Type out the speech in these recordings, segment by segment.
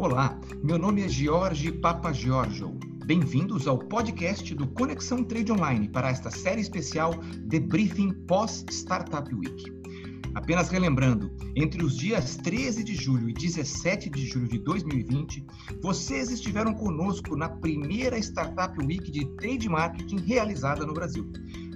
Olá, meu nome é Jorge Papa Giorgio. Bem-vindos ao podcast do Conexão Trade Online para esta série especial Debriefing pós Startup Week. Apenas relembrando, entre os dias 13 de julho e 17 de julho de 2020, vocês estiveram conosco na primeira Startup Week de Trade Marketing realizada no Brasil.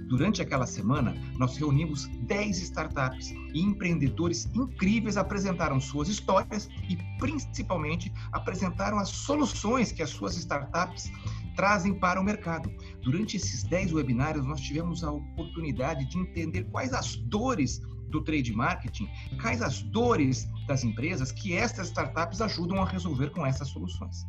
Durante aquela semana, nós reunimos 10 startups e empreendedores incríveis apresentaram suas histórias e, principalmente, apresentaram as soluções que as suas startups trazem para o mercado. Durante esses 10 webinários, nós tivemos a oportunidade de entender quais as dores do trade marketing, quais as dores das empresas que estas startups ajudam a resolver com essas soluções.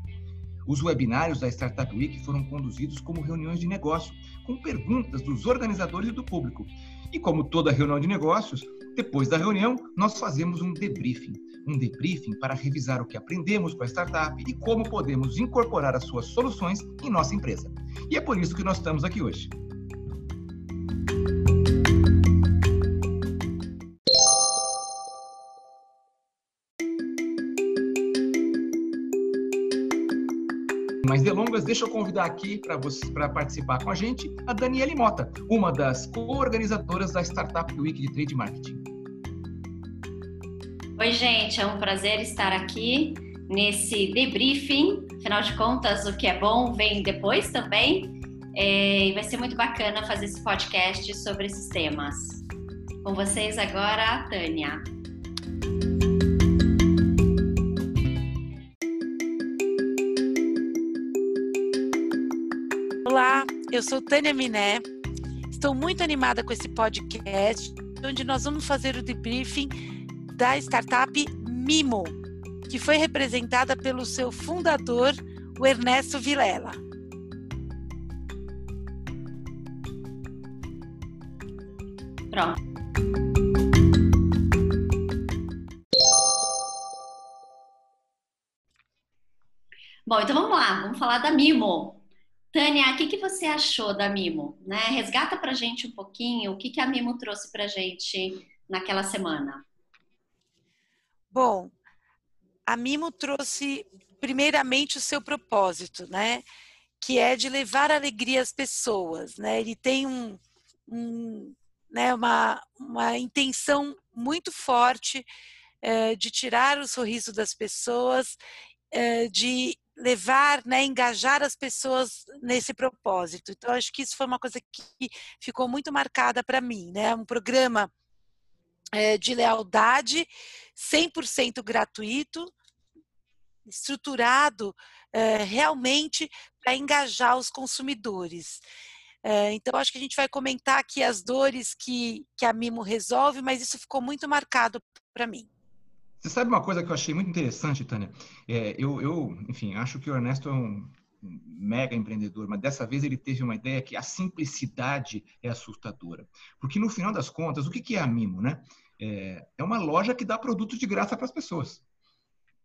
Os webinários da Startup Week foram conduzidos como reuniões de negócio, com perguntas dos organizadores e do público. E como toda reunião de negócios, depois da reunião, nós fazemos um debriefing. Um debriefing para revisar o que aprendemos com a startup e como podemos incorporar as suas soluções em nossa empresa. E é por isso que nós estamos aqui hoje. Delongas, deixa eu convidar aqui para participar com a gente a Daniele Mota, uma das co-organizadoras da Startup Week de Trade Marketing. Oi, gente, é um prazer estar aqui nesse debriefing. Afinal de contas, o que é bom vem depois também. É, e vai ser muito bacana fazer esse podcast sobre esses temas. Com vocês agora, a Tânia. Eu sou Tânia Miné. Estou muito animada com esse podcast, onde nós vamos fazer o debriefing da startup Mimo, que foi representada pelo seu fundador, o Ernesto Vilela. Pronto. Bom, então vamos lá, vamos falar da Mimo. Tânia, o que, que você achou da Mimo? Né? Resgata para gente um pouquinho o que, que a Mimo trouxe para gente naquela semana. Bom, a Mimo trouxe primeiramente o seu propósito, né? Que é de levar alegria às pessoas, né? Ele tem um, um né, uma, uma intenção muito forte é, de tirar o sorriso das pessoas, é, de levar, né, engajar as pessoas nesse propósito. Então, acho que isso foi uma coisa que ficou muito marcada para mim, né? Um programa é, de lealdade, 100% gratuito, estruturado é, realmente para engajar os consumidores. É, então, acho que a gente vai comentar aqui as dores que, que a Mimo resolve, mas isso ficou muito marcado para mim. Você sabe uma coisa que eu achei muito interessante, Tânia? É, eu, eu, enfim, acho que o Ernesto é um mega empreendedor, mas dessa vez ele teve uma ideia que a simplicidade é assustadora. Porque no final das contas, o que é a Mimo, né? É, é uma loja que dá produtos de graça para as pessoas.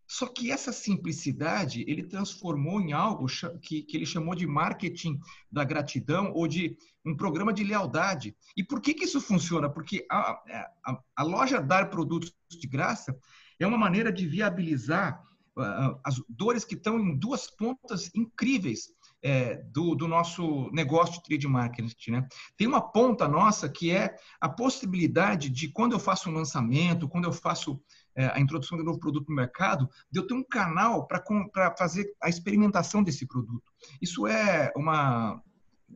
Só que essa simplicidade ele transformou em algo que, que ele chamou de marketing da gratidão ou de um programa de lealdade. E por que, que isso funciona? Porque a, a, a loja dar produtos de graça é uma maneira de viabilizar uh, as dores que estão em duas pontas incríveis é, do, do, nosso negócio de trade marketing. Né? Tem uma ponta nossa que é a possibilidade de, quando eu faço um lançamento, quando eu faço é, a introdução de um novo produto no mercado, de eu ter um canal para fazer a experimentação desse produto. Isso é uma,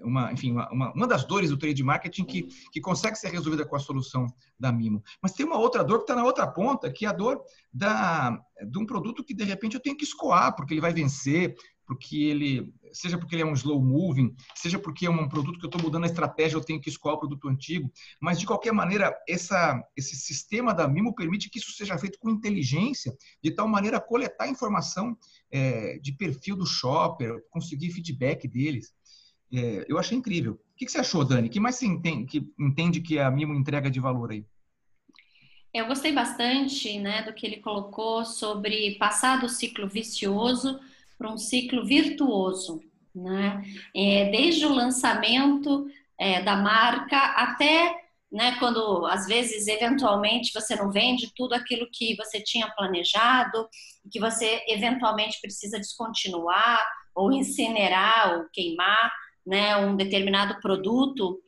uma, enfim, uma, uma das dores do trade marketing que, que consegue ser resolvida com a solução da Mimo. Mas tem uma outra dor que está na outra ponta, que é a dor da, de um produto que, de repente, eu tenho que escoar, porque ele vai vencer, porque ele, seja porque ele é um slow moving, seja porque é um produto que eu estou mudando a estratégia, eu tenho que escoar o produto antigo, mas de qualquer maneira, essa, esse sistema da Mimo permite que isso seja feito com inteligência, de tal maneira coletar informação é, de perfil do shopper, conseguir feedback deles. É, eu achei incrível. O que, que você achou, Dani? Que mais você entende que, entende que a Mimo entrega de valor aí? Eu gostei bastante né, do que ele colocou sobre passar do ciclo vicioso para um ciclo virtuoso. Né? É, desde o lançamento é, da marca até né, quando às vezes eventualmente você não vende tudo aquilo que você tinha planejado, que você eventualmente precisa descontinuar ou incinerar ou queimar, né, um determinado produto,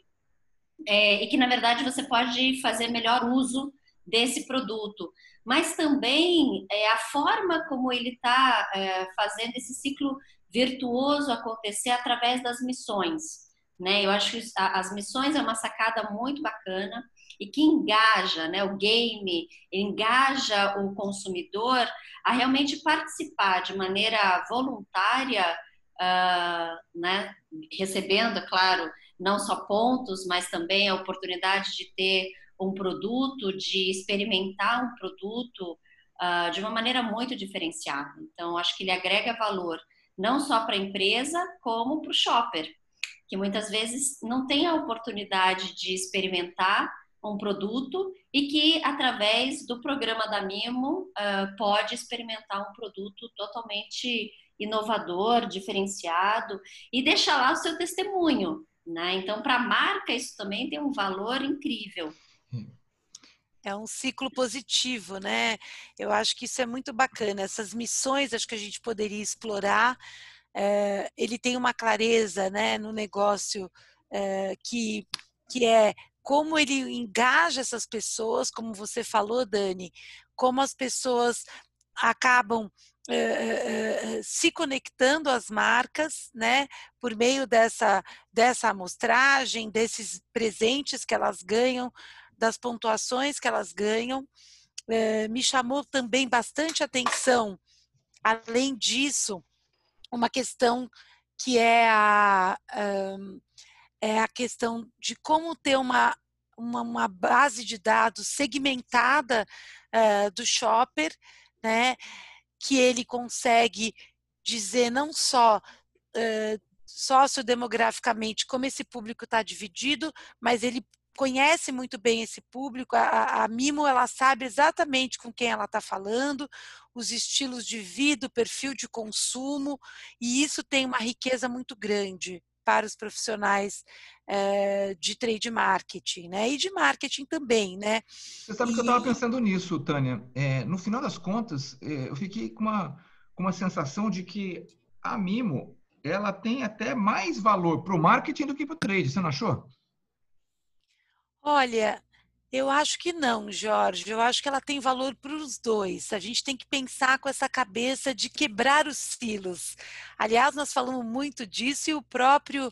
é, e que na verdade você pode fazer melhor uso desse produto. Mas também é, a forma como ele está é, fazendo esse ciclo virtuoso acontecer através das missões. Né? Eu acho que as missões é uma sacada muito bacana e que engaja, né? O game engaja o consumidor a realmente participar de maneira voluntária, uh, né? Recebendo, claro, não só pontos, mas também a oportunidade de ter um produto, de experimentar um produto uh, de uma maneira muito diferenciada. Então, acho que ele agrega valor não só para a empresa, como para o shopper que muitas vezes não tem a oportunidade de experimentar um produto e que através do programa da Mimo uh, pode experimentar um produto totalmente inovador, diferenciado e deixar lá o seu testemunho, né? Então para a marca isso também tem um valor incrível. É um ciclo positivo, né? Eu acho que isso é muito bacana. Essas missões, acho que a gente poderia explorar é, ele tem uma clareza né, no negócio é, que, que é como ele engaja essas pessoas, como você falou, Dani, como as pessoas acabam é, se conectando às marcas, né, por meio dessa, dessa amostragem, desses presentes que elas ganham, das pontuações que elas ganham. me chamou também bastante atenção, além disso, uma questão que é a, é a questão de como ter uma, uma, uma base de dados segmentada uh, do shopper, né, que ele consegue dizer não só uh, sociodemograficamente como esse público está dividido, mas ele conhece muito bem esse público, a, a Mimo ela sabe exatamente com quem ela está falando, os estilos de vida, o perfil de consumo, e isso tem uma riqueza muito grande para os profissionais é, de trade marketing, né? E de marketing também, né? Você sabe e... que eu estava pensando nisso, Tânia. É, no final das contas, é, eu fiquei com uma, com uma sensação de que a Mimo ela tem até mais valor para o marketing do que para o trade. Você não achou? Olha, eu acho que não, Jorge. Eu acho que ela tem valor para os dois. A gente tem que pensar com essa cabeça de quebrar os silos. Aliás, nós falamos muito disso e o próprio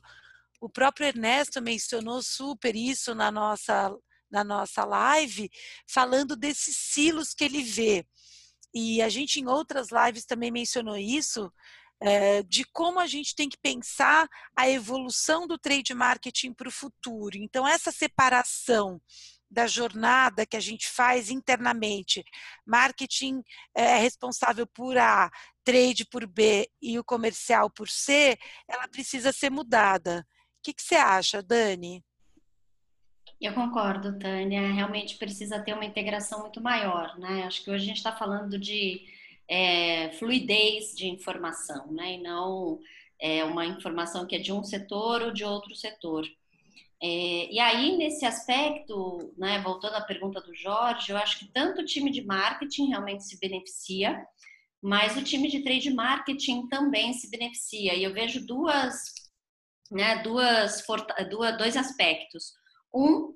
o próprio Ernesto mencionou super isso na nossa na nossa live, falando desses silos que ele vê. E a gente em outras lives também mencionou isso, é, de como a gente tem que pensar a evolução do trade marketing para o futuro. Então, essa separação da jornada que a gente faz internamente. Marketing é responsável por A, trade por B e o comercial por C, ela precisa ser mudada. O que, que você acha, Dani? Eu concordo, Tânia. Realmente precisa ter uma integração muito maior, né? Acho que hoje a gente está falando de é, fluidez de informação, né? E não é, uma informação que é de um setor ou de outro setor. É, e aí, nesse aspecto, né, voltando à pergunta do Jorge, eu acho que tanto o time de marketing realmente se beneficia, mas o time de trade marketing também se beneficia. E eu vejo duas, né, duas, duas dois aspectos. Um,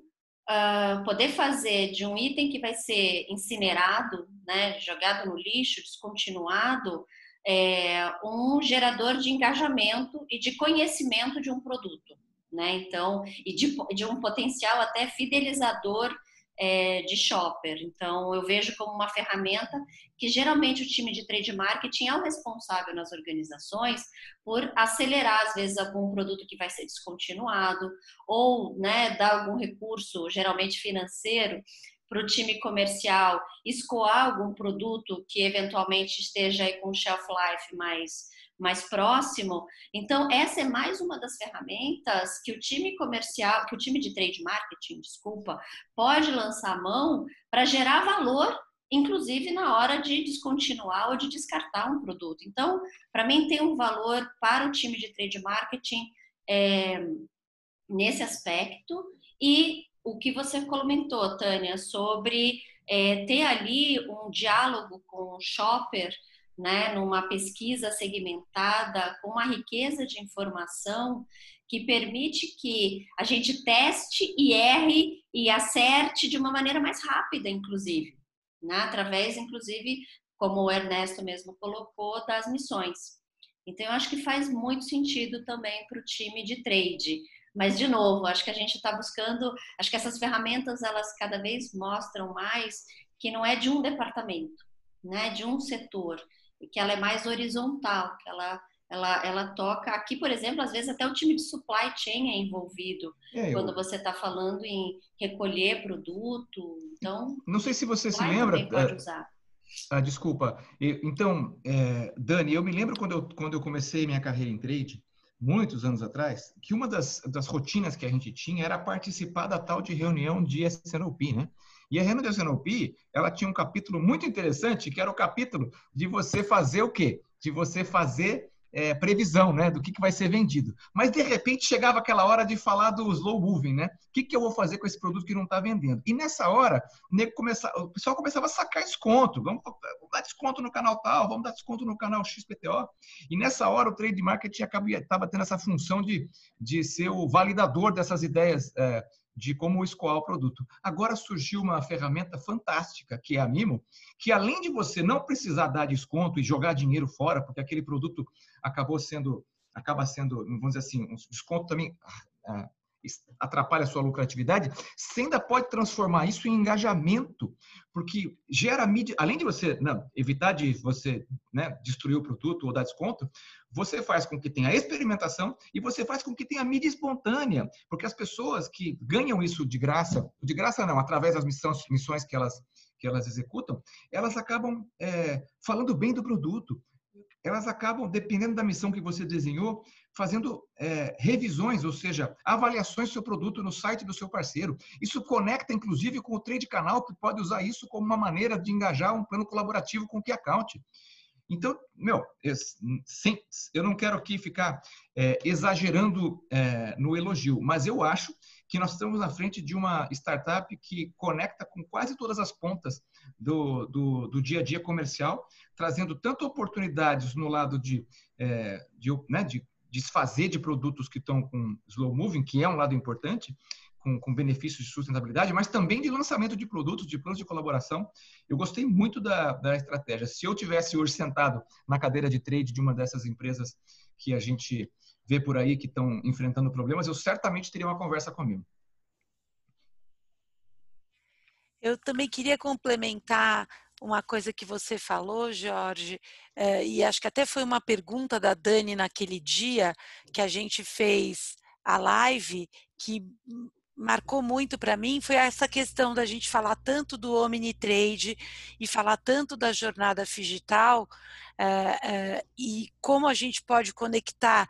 uh, poder fazer de um item que vai ser incinerado, né, jogado no lixo, descontinuado, é, um gerador de engajamento e de conhecimento de um produto. Né? Então, e de, de um potencial até fidelizador é, de shopper. Então, eu vejo como uma ferramenta que geralmente o time de trade marketing é o responsável nas organizações por acelerar, às vezes, algum produto que vai ser descontinuado ou né, dar algum recurso, geralmente financeiro, para o time comercial escoar algum produto que eventualmente esteja aí com shelf life mais mais próximo. Então, essa é mais uma das ferramentas que o time comercial, que o time de trade marketing, desculpa, pode lançar a mão para gerar valor, inclusive na hora de descontinuar ou de descartar um produto. Então, para mim, tem um valor para o time de trade marketing é, nesse aspecto. E o que você comentou, Tânia, sobre é, ter ali um diálogo com o shopper, né, numa pesquisa segmentada, com uma riqueza de informação que permite que a gente teste e erre e acerte de uma maneira mais rápida, inclusive, né, através, inclusive, como o Ernesto mesmo colocou, das missões. Então, eu acho que faz muito sentido também para o time de trade. Mas, de novo, acho que a gente está buscando, acho que essas ferramentas, elas cada vez mostram mais que não é de um departamento, né, de um setor, que ela é mais horizontal, que ela, ela, ela toca. Aqui, por exemplo, às vezes até o time de supply chain é envolvido é, quando você está falando em recolher produto. Então, não sei se você se lembra. Pode usar. Ah, desculpa. Então, é, Dani, eu me lembro quando eu, quando eu comecei minha carreira em trade, muitos anos atrás, que uma das, das rotinas que a gente tinha era participar da tal de reunião de SNOP, né? E a SNOP, ela tinha um capítulo muito interessante, que era o capítulo de você fazer o quê? De você fazer é, previsão né, do que, que vai ser vendido. Mas, de repente, chegava aquela hora de falar do slow moving, né? O que, que eu vou fazer com esse produto que não está vendendo? E nessa hora, o, começa, o pessoal começava a sacar desconto. Vamos, vamos, dar desconto no canal tal, vamos dar desconto no canal XPTO. E nessa hora, o trade marketing estava tendo essa função de, de ser o validador dessas ideias é, de como escoar o produto. Agora surgiu uma ferramenta fantástica, que é a Mimo, que além de você não precisar dar desconto e jogar dinheiro fora, porque aquele produto acabou sendo, acaba sendo, vamos dizer assim, um desconto também ah, ah, atrapalha a sua lucratividade, você ainda pode transformar isso em engajamento, porque gera mídia, além de você não, evitar de você né, destruir o produto ou dar desconto, você faz com que tenha experimentação e você faz com que tenha mídia espontânea, porque as pessoas que ganham isso de graça, de graça não, através das missões, missões que elas que elas executam, elas acabam é, falando bem do produto, elas acabam, dependendo da missão que você desenhou, fazendo é, revisões, ou seja, avaliações do seu produto no site do seu parceiro. Isso conecta, inclusive, com o trade canal, que pode usar isso como uma maneira de engajar um plano colaborativo com o Key Account. Então, meu, eu, sem, eu não quero aqui ficar é, exagerando é, no elogio, mas eu acho que nós estamos na frente de uma startup que conecta com quase todas as pontas do, do, do dia a dia comercial, trazendo tanto oportunidades no lado de, é, de, né, de desfazer de produtos que estão com slow moving, que é um lado importante, com, com, benefícios de sustentabilidade, mas também de lançamento de produtos, de planos de colaboração. Eu gostei muito da, da estratégia. Se eu tivesse hoje sentado na cadeira de trade de uma dessas empresas que a gente vê por aí que estão enfrentando problemas, eu certamente teria uma conversa comigo. Eu também queria complementar uma coisa que você falou, Jorge, eh, e acho que até foi uma pergunta da Dani naquele dia que a gente fez a live, que marcou muito para mim foi essa questão da gente falar tanto do Omnitrade e falar tanto da jornada digital é, é, e como a gente pode conectar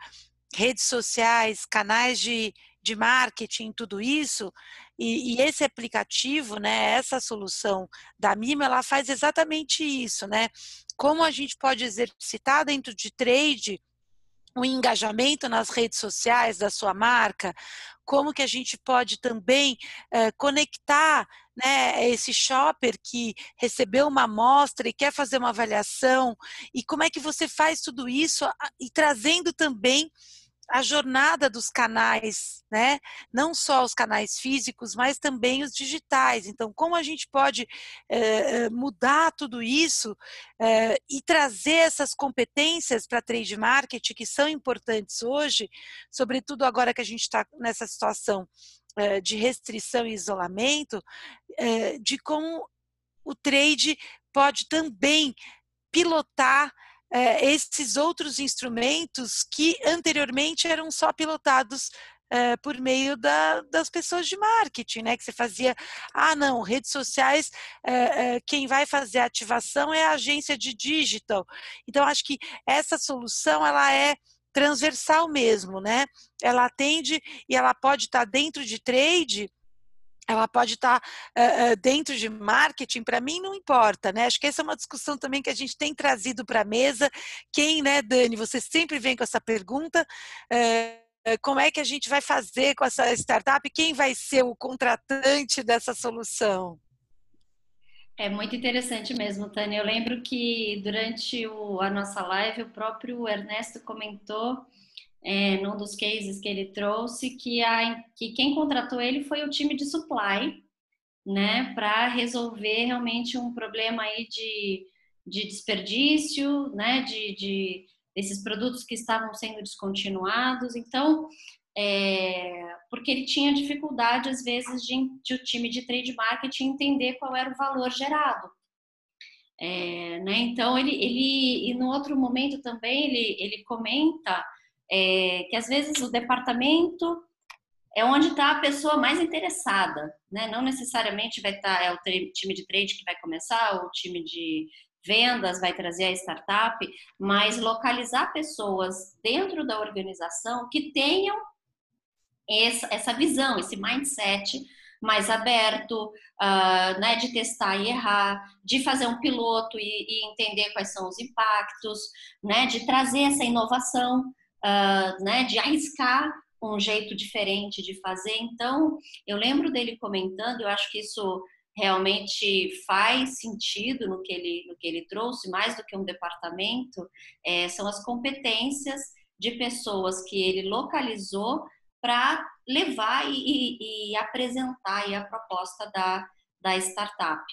redes sociais, canais de, de marketing, tudo isso. E, e, esse aplicativo, né, essa solução da Mima, ela faz exatamente isso, né? Como a gente pode exercitar dentro de trade o engajamento nas redes sociais da sua marca, como que a gente pode também é, conectar né, esse shopper que recebeu uma amostra e quer fazer uma avaliação, e como é que você faz tudo isso e trazendo também a jornada dos canais, né? Não só os canais físicos, mas também os digitais. Então, como a gente pode é, mudar tudo isso é, e trazer essas competências para trade marketing que são importantes hoje, sobretudo agora que a gente está nessa situação é, de restrição e isolamento, de como o trade pode também pilotar é, esses outros instrumentos que anteriormente eram só pilotados é, por meio da, das pessoas de marketing, né? Que você fazia, ah, não, redes sociais, é, quem vai fazer a ativação é a agência de digital. Então, acho que essa solução ela é transversal mesmo, né? Ela atende e ela pode estar dentro de trade ela pode estar uh, dentro de marketing, para mim não importa, né? Acho que essa é uma discussão também que a gente tem trazido para a mesa. Quem, né, Dani, você sempre vem com essa pergunta. Uh, como é que a gente vai fazer com essa startup? Quem vai ser o contratante dessa solução? É muito interessante mesmo, Tânia. Eu lembro que durante o, a nossa live, o próprio Ernesto comentou é, num dos cases que ele trouxe que, a, que quem contratou ele foi o time de supply, né, para resolver realmente um problema aí de, de desperdício, né, de, de desses produtos que estavam sendo descontinuados. Então, é, porque ele tinha dificuldade, às vezes, de, de, o time de trade marketing entender qual era o valor gerado. É, né? Então, ele, ele, e no outro momento também, ele, ele comenta é, que, às vezes, o departamento é onde está a pessoa mais interessada, né? Não necessariamente vai estar, tá, é o time de trade que vai começar, ou o time de vendas vai trazer a startup, mas localizar pessoas dentro da organização que tenham essa, visão, esse mindset mais aberto, uh, né, de testar e errar, de fazer um piloto e, e, entender quais são os impactos, né, de trazer essa inovação, uh, né, de arriscar um jeito diferente de fazer. Então, eu lembro dele comentando, eu acho que isso realmente faz sentido no que ele, no que ele trouxe, mais do que um departamento, é, são as competências de pessoas que ele localizou para levar e, e, e, apresentar a proposta da, da startup.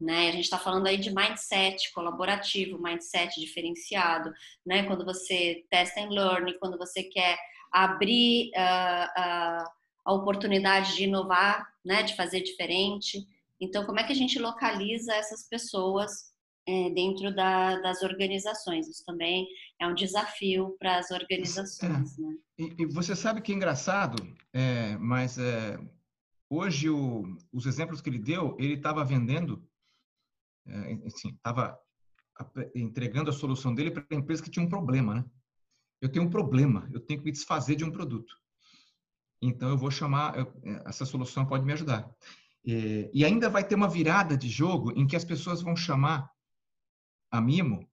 Né? A gente está falando aí de mindset colaborativo, mindset diferenciado, né? quando você testa and learn, quando você quer abrir uh, uh, a oportunidade de inovar, né? de fazer diferente. Então, como é que a gente localiza essas pessoas é, dentro da, das organizações? Isso também é um desafio para as organizações. É. Né? E, e, você sabe que é engraçado, é, mas é, hoje o, os exemplos que ele deu, ele estava vendendo, assim, estava entregando a solução dele para a empresa que tinha um problema, né? Eu tenho um problema, eu tenho que me desfazer de um produto. Então eu vou chamar, eu, essa solução pode me ajudar. É, e ainda vai ter uma virada de jogo em que as pessoas vão chamar a Mimo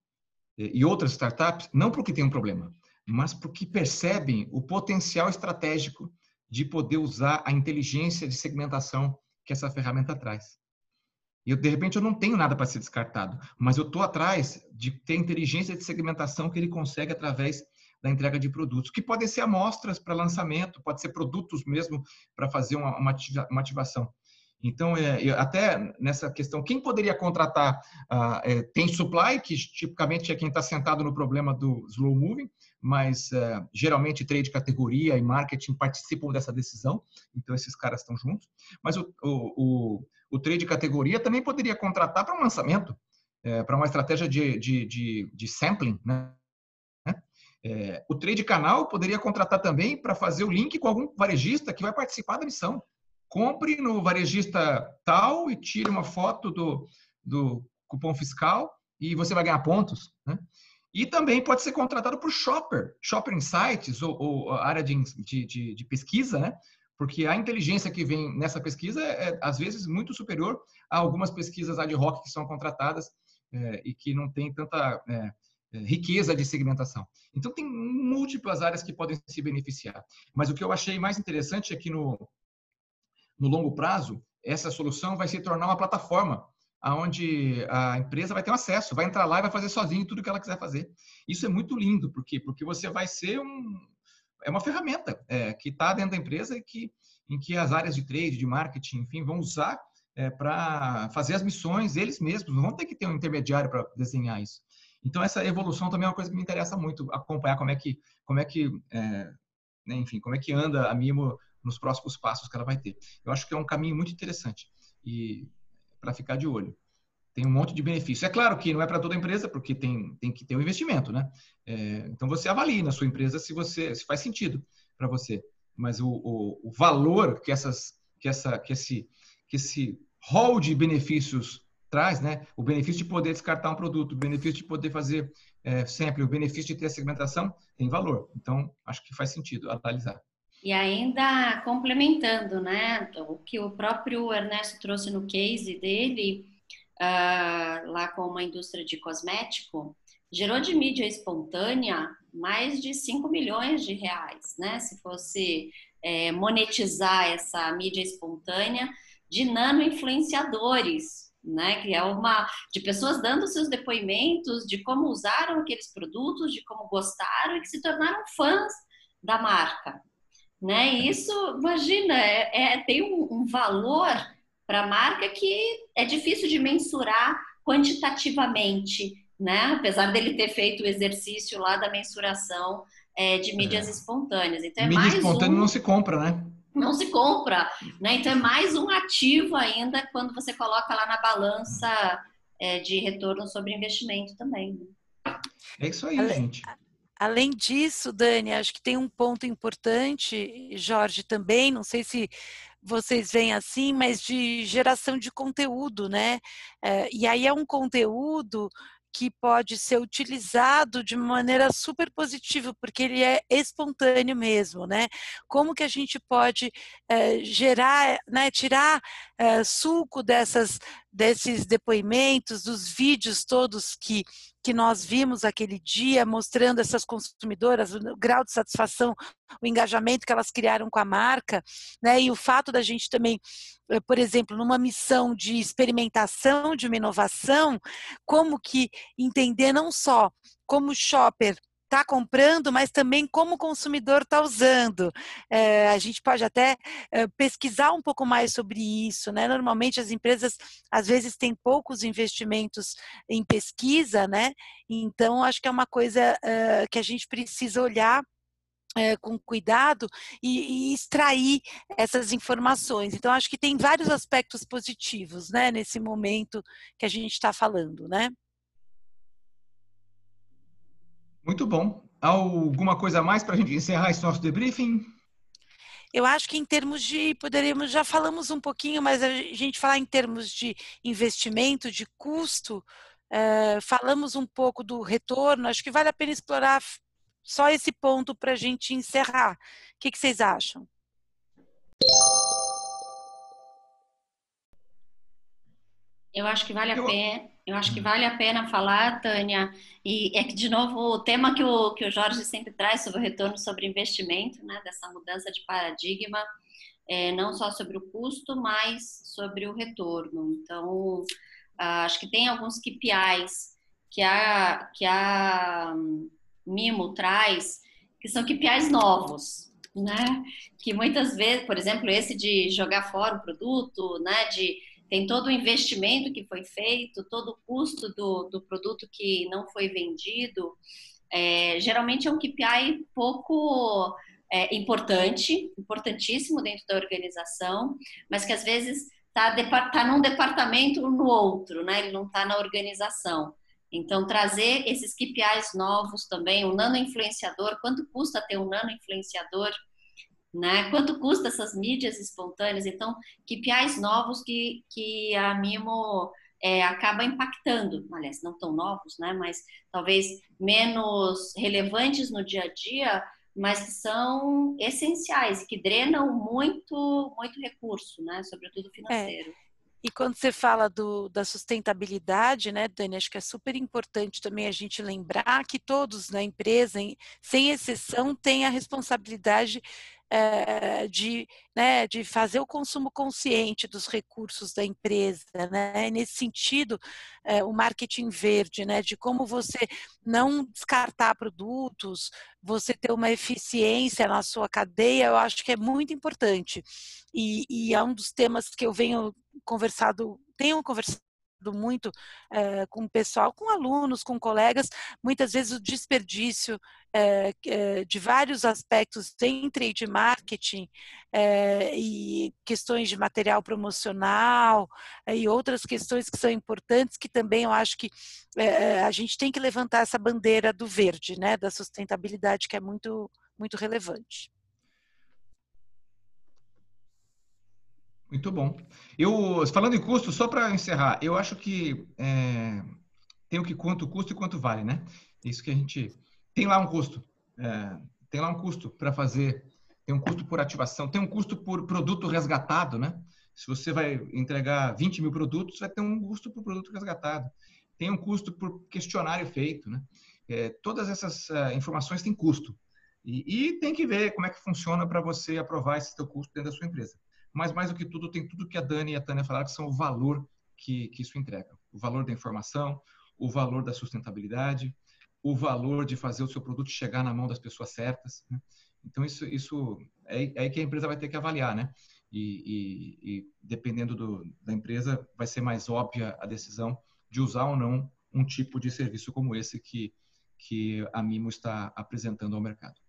é, e outras startups, não porque tem um problema, mas porque percebem o potencial estratégico de poder usar a inteligência de segmentação que essa ferramenta traz. E de repente eu não tenho nada para ser descartado, mas eu estou atrás de ter inteligência de segmentação que ele consegue através da entrega de produtos, que podem ser amostras para lançamento, pode ser produtos mesmo para fazer uma, uma ativação. Então, é, até nessa questão, quem poderia contratar? Ah, é, tem supply, que tipicamente é quem está sentado no problema do slow moving, mas é, geralmente trade categoria e marketing participam dessa decisão, então esses caras estão juntos. Mas o, o, o trade categoria também poderia contratar para um lançamento, é, para uma estratégia de, de, de, de sampling, né? É, o trade canal poderia contratar também para fazer o link com algum varejista que vai participar da missão compre no varejista tal e tire uma foto do, do cupom fiscal e você vai ganhar pontos. Né? E também pode ser contratado por shopper, shopper insights ou, ou área de, de, de, pesquisa, né? Porque a inteligência que vem nessa pesquisa é, é, às vezes, muito superior a algumas pesquisas ad hoc que são contratadas é, e que não tem tanta é, é riqueza de segmentação. Então, tem múltiplas áreas que podem se beneficiar. Mas o que eu achei mais interessante é que no, no longo prazo, essa solução vai se tornar uma plataforma onde a empresa vai ter um acesso, vai entrar lá e vai fazer sozinho tudo que ela quiser fazer. Isso é muito lindo, por quê? Porque você vai ser um... É uma ferramenta é, que está dentro da empresa e que, em que as áreas de trade, de marketing, enfim, vão usar é, para fazer as missões eles mesmos, não vão ter que ter um intermediário para desenhar isso. Então, essa evolução também é uma coisa que me interessa muito, acompanhar como é que, como é que é, né, enfim, como é que anda a Mimo nos próximos passos que ela vai ter. Eu acho que é um caminho muito interessante e para ficar de olho. Tem um monte de benefícios. É claro que não é para toda empresa, porque tem, tem que ter um investimento, né? É, então você avalie na sua empresa se você se faz sentido para você. Mas o, o, o, valor que essas que essa que esse que esse rol de benefícios traz, né? O benefício de poder descartar um produto, o benefício de poder fazer é, sempre, o benefício de ter a segmentação tem valor. Então acho que faz sentido analisar. E ainda complementando, né, o que o próprio Ernesto trouxe no case dele, uh, lá com uma indústria de cosmético, gerou de mídia espontânea mais de 5 milhões de reais, né? Se fosse é, monetizar essa mídia espontânea de nano influenciadores, né? Que é uma de pessoas dando seus depoimentos de como usaram aqueles produtos, de como gostaram e que se tornaram fãs da marca, né? E isso, imagina, é, é tem um, um valor para a marca que é difícil de mensurar quantitativamente, né? Apesar dele ter feito o exercício lá da mensuração é, de mídias é. espontâneas. Então é Mídia mais espontânea um... não se compra, né? Não se compra, né? Então é mais um ativo ainda quando você coloca lá na balança é, de retorno sobre investimento também. Né? É isso aí, gente. Além disso, Dani, acho que tem um ponto importante, Jorge também, não sei se vocês veem assim, mas de geração de conteúdo, né? É, e aí é um conteúdo que pode ser utilizado de maneira super positiva, porque ele é espontâneo mesmo, né? Como que a gente pode é, gerar, né, tirar é, suco dessas, desses depoimentos, dos vídeos todos que, que nós vimos aquele dia, mostrando essas consumidoras, o grau de satisfação, o engajamento que elas criaram com a marca, né? E o fato da gente também eh, por exemplo, numa missão de experimentação de uma inovação, como que entender não só como shopper está comprando, mas também como o consumidor está usando. É, a gente pode até é, pesquisar um pouco mais sobre isso, né? Normalmente as empresas às vezes têm poucos investimentos em pesquisa, né? Então acho que é uma coisa é, que a gente precisa olhar é, com cuidado e, e, extrair essas informações. Então, acho que tem vários aspectos positivos, né, nesse momento que a gente está falando, né? Muito bom. Alguma coisa a mais para a gente encerrar esse nosso debriefing? Eu acho que em termos de, poderíamos, já falamos um pouquinho, mas a gente falar em termos de investimento, de custo, é, falamos um pouco do retorno, acho que vale a pena explorar só esse ponto para a gente encerrar. O que, que vocês acham? Eu acho que vale a pena. Eu acho que vale a pena falar, Tânia, e é que, de novo, o tema que o, que o Jorge sempre traz sobre o retorno sobre investimento, né, dessa mudança de paradigma, é, não só sobre o custo, mas sobre o retorno. Então, acho que tem alguns KPIs que a, que a Mimo traz, que são KPIs novos, né? Que muitas vezes, por exemplo, esse de jogar fora o produto, né? De tem todo o investimento que foi feito, todo o custo do, do produto que não foi vendido. É, geralmente é um KPI pouco é, importante, importantíssimo dentro da organização, mas que às vezes está tá num departamento ou no outro, né? Ele não está na organização. Então, trazer esses KPIs novos também, o nano influenciador, quanto custa ter um nano influenciador, né? Quanto custa essas mídias espontâneas? Então, KPIs novos que, que a Mimo é, acaba impactando, aliás, não tão novos, né? Mas talvez menos relevantes no dia a dia, mas que são essenciais e que drenam muito, muito recurso, né? Sobretudo financeiro. É. E quando você fala do, da sustentabilidade, né, Dani, acho que é super importante também a gente lembrar que todos na empresa, sem exceção, têm a responsabilidade é, de, né, de fazer o consumo consciente dos recursos da empresa, né? nesse sentido, é, o marketing verde, né, de como você não descartar produtos, você ter uma eficiência na sua cadeia, eu acho que é muito importante. E, e é um dos temas que eu venho conversado, tenho conversado muito é, com o pessoal, com alunos, com colegas, muitas vezes o desperdício é, é, de vários aspectos em trade marketing e questões de material promocional e outras questões que são importantes, que também eu acho que a gente tem que levantar essa bandeira do verde, né, da sustentabilidade, que é muito, muito relevante. Muito bom. Eu, falando em custo, só para encerrar, eu acho que é, tem o que quanto custa e quanto vale, né? Isso que a gente tem lá um custo, é, tem lá um custo para fazer, tem um custo por ativação, tem um custo por produto resgatado, né? Se você vai entregar 20 mil produtos, vai ter um custo por produto resgatado. tem um custo por questionário feito, né? É, todas essas uh, informações têm custo. E, e, tem que ver como é que funciona para você aprovar esse seu custo dentro da sua empresa. Mas, mais do que tudo, tem tudo que a Dani e a Tânia falaram, que são o valor que, que isso entrega. O valor da informação, o valor da sustentabilidade, o valor de fazer o seu produto chegar na mão das pessoas certas. Né? Então, isso, isso é, é aí que a empresa vai ter que avaliar, né? E, e, e dependendo do, da empresa, vai ser mais óbvia a decisão de usar ou não um tipo de serviço como esse que, que a Mimo está apresentando ao mercado.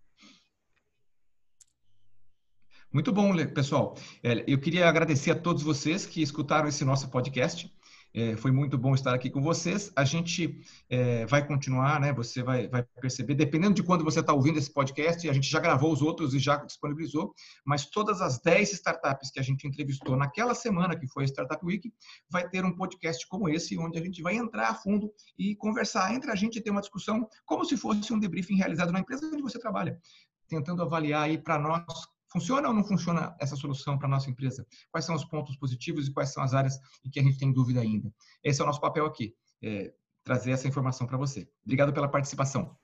Muito bom, pessoal. É, eu queria agradecer a todos vocês que escutaram esse nosso podcast. É, foi muito bom estar aqui com vocês. A gente é, vai continuar, né? Você vai, vai perceber, dependendo de quando você está ouvindo esse podcast, a gente já gravou os outros e já disponibilizou, mas todas as 10 startups que a gente entrevistou naquela semana, que foi a Startup Week, vai ter um podcast como esse, onde a gente vai entrar a fundo e conversar entre a gente e ter uma discussão como se fosse um debriefing realizado na empresa onde você trabalha, tentando avaliar aí para nós Funciona ou não funciona essa solução para a nossa empresa? Quais são os pontos positivos e quais são as áreas em que a gente tem dúvida ainda? Esse é o nosso papel aqui, é trazer essa informação para você. Obrigado pela participação.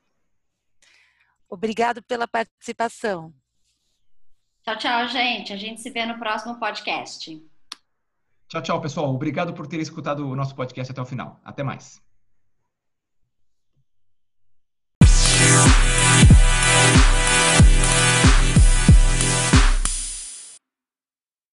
Obrigado pela participação. Tchau, tchau, gente. A gente se vê no próximo podcast. Tchau, tchau, pessoal. Obrigado por ter escutado o nosso podcast até o final. Até mais.